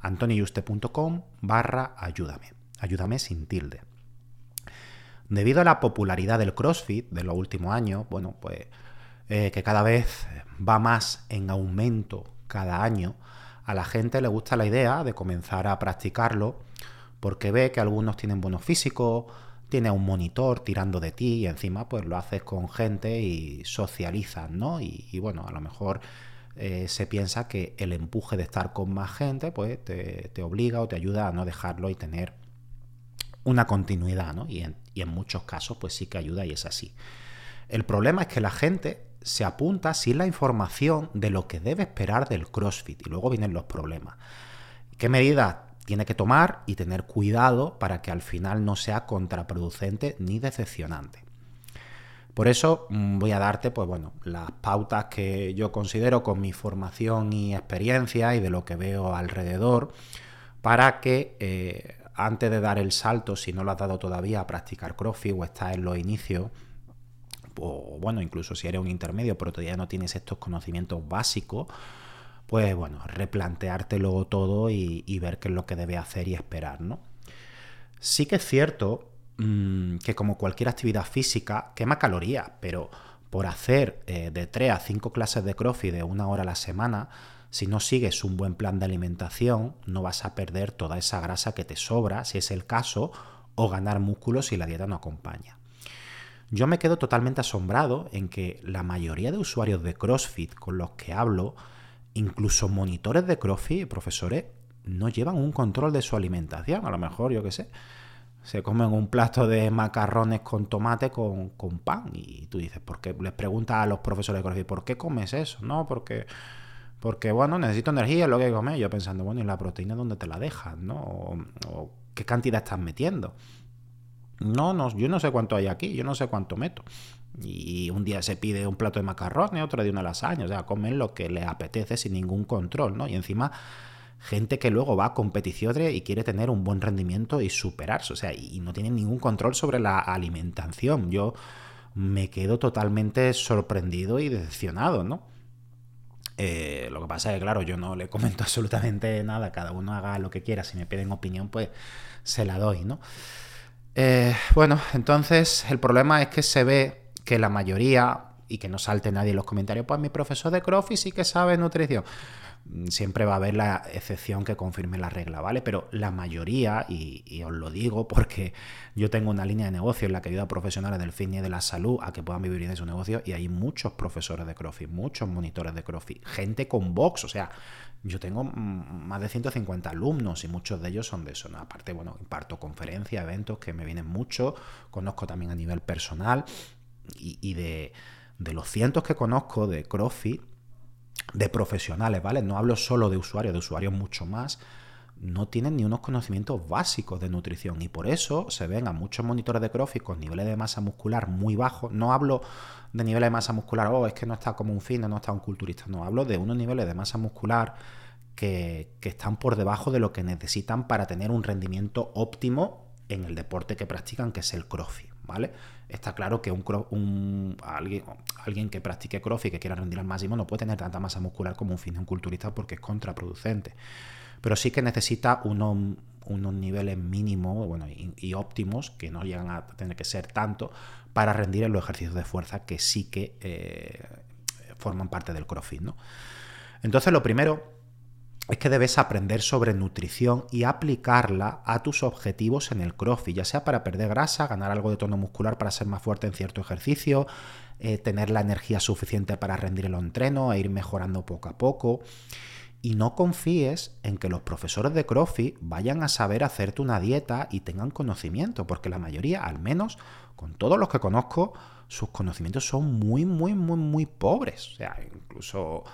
antonioyuste.com barra ayúdame. Ayúdame sin tilde. Debido a la popularidad del CrossFit de los últimos años, bueno, pues eh, que cada vez va más en aumento cada año, a la gente le gusta la idea de comenzar a practicarlo porque ve que algunos tienen buenos físicos, tiene un monitor tirando de ti y encima pues lo haces con gente y socializan, ¿no? y bueno, a lo mejor eh, se piensa que el empuje de estar con más gente pues te, obliga o te ayuda a no dejarlo y tener una continuidad, ¿no? Y en, y en muchos casos pues sí que ayuda y es así. El problema es que la gente se apunta sin la información de lo que debe esperar del CrossFit y luego vienen los problemas. ¿Qué medidas tiene que tomar y tener cuidado para que al final no sea contraproducente ni decepcionante? Por eso mm, voy a darte, pues bueno, las pautas que yo considero con mi formación y experiencia y de lo que veo alrededor, para que eh, antes de dar el salto, si no lo has dado todavía a practicar CrossFit o estás en los inicios, o bueno, incluso si eres un intermedio, pero todavía no tienes estos conocimientos básicos, pues bueno, replanteártelo todo y, y ver qué es lo que debes hacer y esperar, ¿no? Sí que es cierto Mm, que como cualquier actividad física quema calorías, pero por hacer eh, de 3 a 5 clases de crossfit de una hora a la semana, si no sigues un buen plan de alimentación, no vas a perder toda esa grasa que te sobra, si es el caso, o ganar músculos si la dieta no acompaña. Yo me quedo totalmente asombrado en que la mayoría de usuarios de CrossFit con los que hablo, incluso monitores de CrossFit, profesores, no llevan un control de su alimentación. A lo mejor, yo qué sé, se comen un plato de macarrones con tomate con, pan. Y tú dices, ¿por qué? Les preguntas a los profesores de colegio, ¿por qué comes eso? No, porque, porque bueno, necesito energía, es lo que comer. Yo pensando, bueno, ¿y la proteína dónde te la dejas? ¿No? O, qué cantidad estás metiendo. No, no, yo no sé cuánto hay aquí, yo no sé cuánto meto. Y un día se pide un plato de macarrones, otro de una lasaña, o sea, comen lo que les apetece sin ningún control, ¿no? Y encima gente que luego va a competiciones y quiere tener un buen rendimiento y superarse, o sea, y no tiene ningún control sobre la alimentación. Yo me quedo totalmente sorprendido y decepcionado, ¿no? Eh, lo que pasa es que, claro, yo no le comento absolutamente nada, cada uno haga lo que quiera, si me piden opinión, pues se la doy, ¿no? Eh, bueno, entonces el problema es que se ve que la mayoría, y que no salte nadie en los comentarios, pues mi profesor de CrossFit sí que sabe nutrición. Siempre va a haber la excepción que confirme la regla, ¿vale? Pero la mayoría, y, os lo digo porque yo tengo una línea de negocio en la que ayuda a profesionales del fitness y de la salud a que puedan vivir de su negocio y hay muchos profesores de CrossFit, muchos monitores de CrossFit, gente con box, o sea, yo tengo más de 150 alumnos y muchos de ellos son de eso, ¿no? Aparte, bueno, imparto conferencias, eventos que me vienen mucho, conozco también a nivel personal y, de, de los cientos que conozco de CrossFit, de profesionales, ¿vale? No hablo solo de usuarios, de usuarios mucho más, no tienen ni unos conocimientos básicos de nutrición y por eso se ven a muchos monitores de CrossFit con niveles de masa muscular muy bajos. No hablo de niveles de masa muscular, oh, es que no está como un fino, no está un culturista, no, hablo de unos niveles de masa muscular que, están por debajo de lo que necesitan para tener un rendimiento óptimo en el deporte que practican, que es el CrossFit, ¿vale? Está claro que un, alguien, alguien que practique CrossFit que quiera rendir al máximo no puede tener tanta masa muscular como un culturista porque es contraproducente. Pero sí que necesita unos, unos niveles mínimos bueno, y, óptimos, que no llegan a tener que ser tanto, para rendir en los ejercicios de fuerza que sí que eh, forman parte del CrossFit. ¿no? Entonces, lo primero es que debes aprender sobre nutrición y aplicarla a tus objetivos en el CrossFit, ya sea para perder grasa, ganar algo de tono muscular para ser más fuerte en cierto ejercicio, eh, tener la energía suficiente para rendir el entreno e ir mejorando poco a poco. Y no confíes en que los profesores de CrossFit vayan a saber hacerte una dieta y tengan conocimiento, porque la mayoría, al menos con todos los que conozco, sus conocimientos son muy, muy, muy, muy pobres. O sea, incluso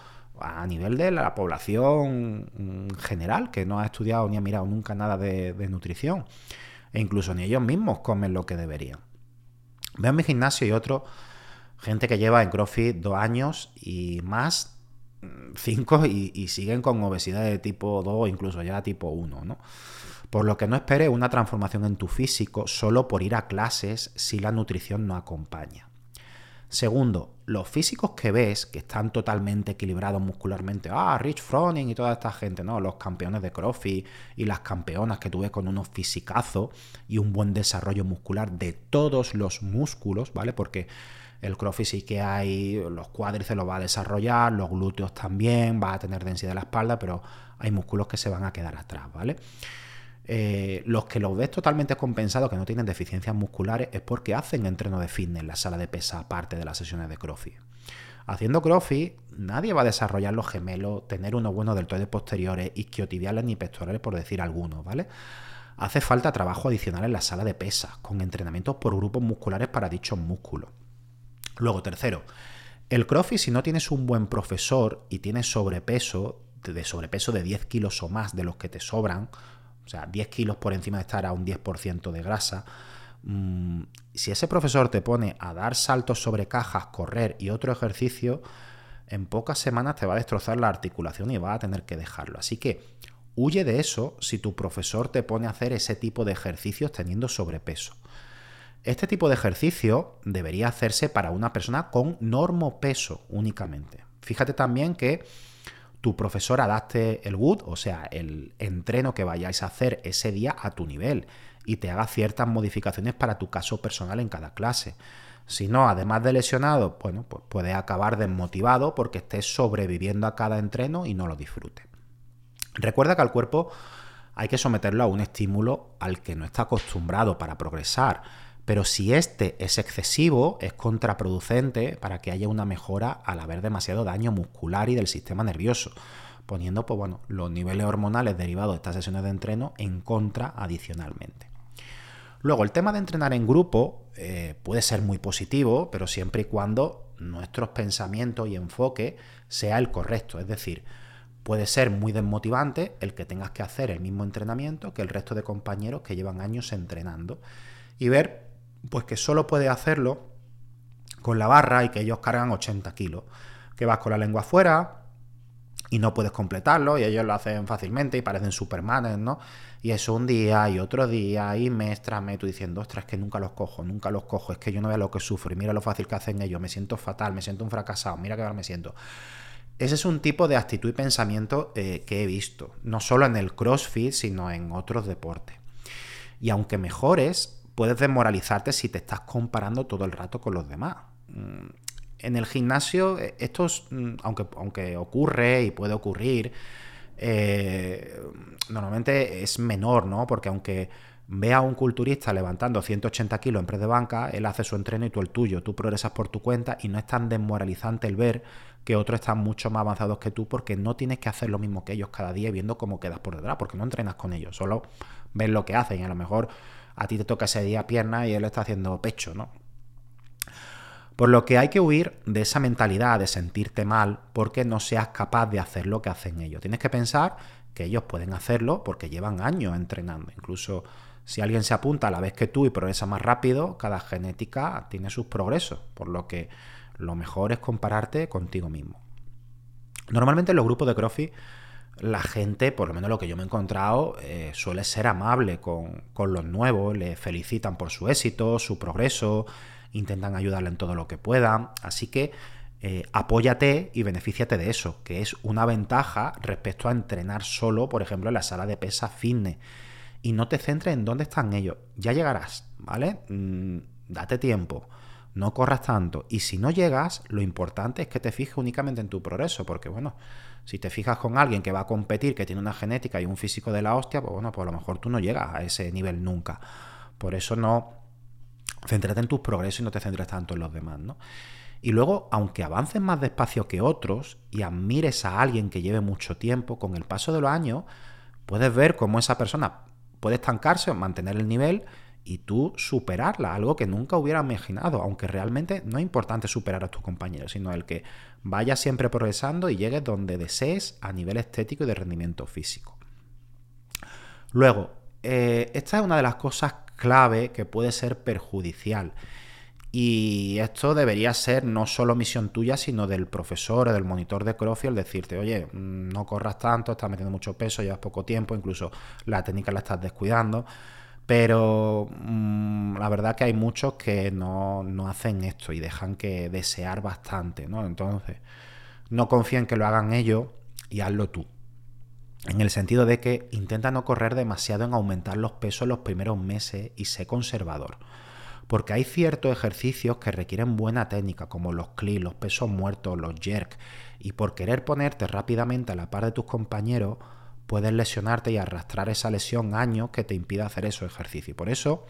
a nivel de la población general, que no ha estudiado ni ha mirado nunca nada de, nutrición. E incluso ni ellos mismos comen lo que deberían. Veo en mi gimnasio y otro, gente que lleva en CrossFit dos años y más, mm, cinco, y, siguen con obesidad de tipo 2 incluso ya tipo 1, ¿no? Por lo que no esperes una transformación en tu físico solo por ir a clases si la nutrición no acompaña. Segundo, los físicos que ves, que están totalmente equilibrados muscularmente, ah, Rich Froning y toda esta gente, ¿no? Los campeones de CrossFit y las campeonas que tuve con unos fisicazos y un buen desarrollo muscular de todos los músculos, ¿vale? Porque el CrossFit sí que hay, los cuádriceps los va a desarrollar, los glúteos también, va a tener densidad de la espalda, pero hay músculos que se van a quedar atrás, ¿vale? Eh, los que los ves totalmente compensados, que no tienen deficiencias musculares, es porque hacen entreno de fitness en la sala de pesa, aparte de las sesiones de CrossFit. Haciendo CrossFit, nadie va a desarrollar los gemelos, tener unos buenos deltoides posteriores, isquiotibiales ni pectorales, por decir algunos, ¿vale? Hace falta trabajo adicional en la sala de pesas, con entrenamientos por grupos musculares para dichos músculos. Luego, tercero, el CrossFit, si no tienes un buen profesor y tienes sobrepeso, de sobrepeso de 10 kilos o más de los que te sobran, o sea, 10 kilos por encima de estar a un 10% de grasa, mm, si ese profesor te pone a dar saltos sobre cajas, correr y otro ejercicio, en pocas semanas te va a destrozar la articulación y va a tener que dejarlo. Así que huye de eso si tu profesor te pone a hacer ese tipo de ejercicios teniendo sobrepeso. Este tipo de ejercicio debería hacerse para una persona con normopeso únicamente. Fíjate también que tu profesor adapte el wood, o sea, el entreno que vayáis a hacer ese día a tu nivel y te haga ciertas modificaciones para tu caso personal en cada clase. Si no, además de lesionado, bueno, pues puede acabar desmotivado porque estés sobreviviendo a cada entreno y no lo disfrute. Recuerda que al cuerpo hay que someterlo a un estímulo al que no está acostumbrado para progresar. Pero si este es excesivo, es contraproducente para que haya una mejora al haber demasiado daño muscular y del sistema nervioso, poniendo pues, bueno, los niveles hormonales derivados de estas sesiones de entreno en contra adicionalmente. Luego, el tema de entrenar en grupo eh, puede ser muy positivo, pero siempre y cuando nuestros pensamientos y enfoque sea el correcto. Es decir, puede ser muy desmotivante el que tengas que hacer el mismo entrenamiento que el resto de compañeros que llevan años entrenando y ver pues que solo puede hacerlo con la barra y que ellos cargan 80 kilos. Que vas con la lengua afuera y no puedes completarlo y ellos lo hacen fácilmente y parecen supermanes, ¿no? Y eso un día y otro día y mes tras mes tú diciendo, ostras, es que nunca los cojo, nunca los cojo, es que yo no veo lo que sufro y mira lo fácil que hacen ellos, me siento fatal, me siento un fracasado, mira qué mal me siento. Ese es un tipo de actitud y pensamiento eh, que he visto, no solo en el CrossFit, sino en otros deportes. Y aunque mejores, puedes desmoralizarte si te estás comparando todo el rato con los demás. Mm, en el gimnasio, eh, esto mm, aunque, aunque ocurre y puede ocurrir, eh, normalmente es menor, ¿no? Porque aunque vea a un culturista levantando 180 kilos en press de banca, él hace su entreno y tú el tuyo, tú progresas por tu cuenta y no es tan desmoralizante el ver que otros están mucho más avanzados que tú porque no tienes que hacer lo mismo que ellos cada día viendo cómo quedas por detrás, porque no entrenas con ellos, solo ves lo que hacen y a lo mejor a ti te toca ese día pierna y él está haciendo pecho, ¿no? Por lo que hay que huir de esa mentalidad de sentirte mal porque no seas capaz de hacer lo que hacen ellos. Tienes que pensar que ellos pueden hacerlo porque llevan años entrenando. Incluso si alguien se apunta a la vez que tú y progresa más rápido, cada genética tiene sus progresos. Por lo que lo mejor es compararte contigo mismo. Normalmente en los grupos de CrossFit la gente, por lo menos lo que yo me he encontrado, eh, suele ser amable con, los nuevos, le felicitan por su éxito, su progreso, intentan ayudarle en todo lo que puedan. Así que eh, apóyate y benefíciate de eso, que es una ventaja respecto a entrenar solo, por ejemplo, en la sala de pesas fitness. Y no te centres en dónde están ellos. Ya llegarás, ¿vale? Mm, date tiempo no corras tanto. Y si no llegas, lo importante es que te fijes únicamente en tu progreso, porque bueno, si te fijas con alguien que va a competir, que tiene una genética y un físico de la hostia, pues bueno, pues a lo mejor tú no llegas a ese nivel nunca. Por eso no, céntrate en tus progresos y no te centres tanto en los demás, ¿no? Y luego, aunque avances más despacio que otros y admires a alguien que lleve mucho tiempo, con el paso de los años, puedes ver cómo esa persona puede estancarse o mantener el nivel y tú superarla, algo que nunca hubiera imaginado, aunque realmente no es importante superar a tus compañeros, sino el que vayas siempre progresando y llegues donde desees a nivel estético y de rendimiento físico. Luego, eh, esta es una de las cosas clave que puede ser perjudicial. Y esto debería ser no solo misión tuya, sino del profesor o del monitor de CrossFit, el decirte, oye, mm, no corras tanto, estás metiendo mucho peso, llevas poco tiempo, incluso la técnica la estás descuidando. Pero mm, la verdad que hay muchos que no, hacen esto y dejan que desear bastante, ¿no? Entonces, no confía en que lo hagan ellos y hazlo tú. En el sentido de que intenta no correr demasiado en aumentar los pesos los primeros meses y sé conservador. Porque hay ciertos ejercicios que requieren buena técnica, como los clean, los pesos muertos, los jerk, y por querer ponerte rápidamente a la par de tus compañeros, puedes lesionarte y arrastrar esa lesión años que te impida hacer esos ejercicios. Por eso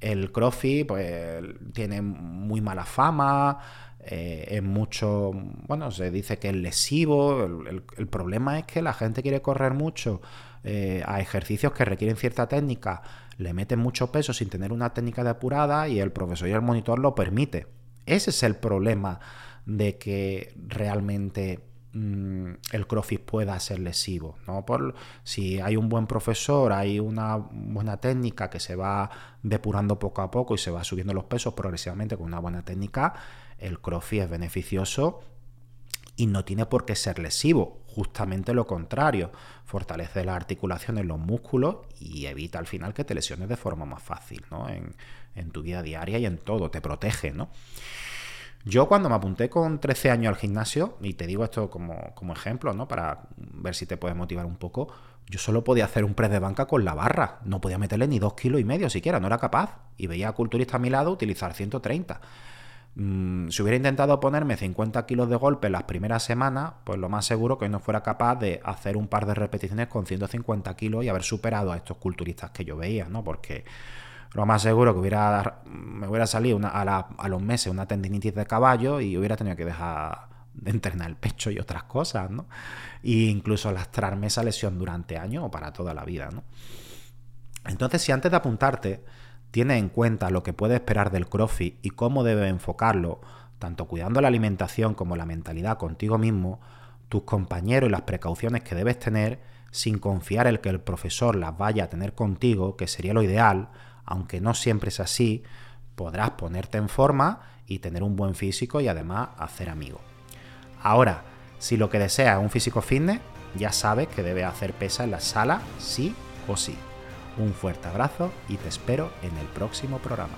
el CrossFit pues, tiene muy mala fama, eh, es mucho, bueno, se dice que es lesivo. El, problema es que la gente quiere correr mucho eh, a ejercicios que requieren cierta técnica, le meten mucho peso sin tener una técnica depurada y el profesor y el monitor lo permite. Ese es el problema de que realmente Mm, el CrossFit pueda ser lesivo. ¿no? Por, si hay un buen profesor, hay una buena técnica que se va depurando poco a poco y se va subiendo los pesos progresivamente con una buena técnica, el CrossFit es beneficioso y no tiene por qué ser lesivo. Justamente lo contrario, fortalece las articulaciones, los músculos y evita al final que te lesiones de forma más fácil ¿no? en, en tu vida diaria y en todo, te protege. ¿no? Yo cuando me apunté con 13 años al gimnasio, y te digo esto como, ejemplo, ¿no? Para ver si te puedes motivar un poco, yo solo podía hacer un press de banca con la barra. No podía meterle ni dos kilos y medio siquiera, no era capaz. Y veía a culturista a mi lado utilizar 130. Mm, si hubiera intentado ponerme 50 kilos de golpe las primeras semanas, pues lo más seguro que no fuera capaz de hacer un par de repeticiones con 150 kilos y haber superado a estos culturistas que yo veía, ¿no? Porque lo más seguro que hubiera me hubiera salido a, los meses una tendinitis de caballo y hubiera tenido que dejar de entrenar el pecho y otras cosas, ¿no? E incluso lastrarme esa lesión durante años o para toda la vida, ¿no? Entonces, si antes de apuntarte tienes en cuenta lo que puedes esperar del CrossFit y cómo debes enfocarlo, tanto cuidando la alimentación como la mentalidad contigo mismo, tus compañeros y las precauciones que debes tener, sin confiar en que el profesor las vaya a tener contigo, que sería lo ideal, aunque no siempre es así, podrás ponerte en forma y tener un buen físico y además hacer amigos. Ahora, si lo que deseas es un físico fitness, ya sabes que debes hacer pesa en la sala sí o sí. Un fuerte abrazo y te espero en el próximo programa.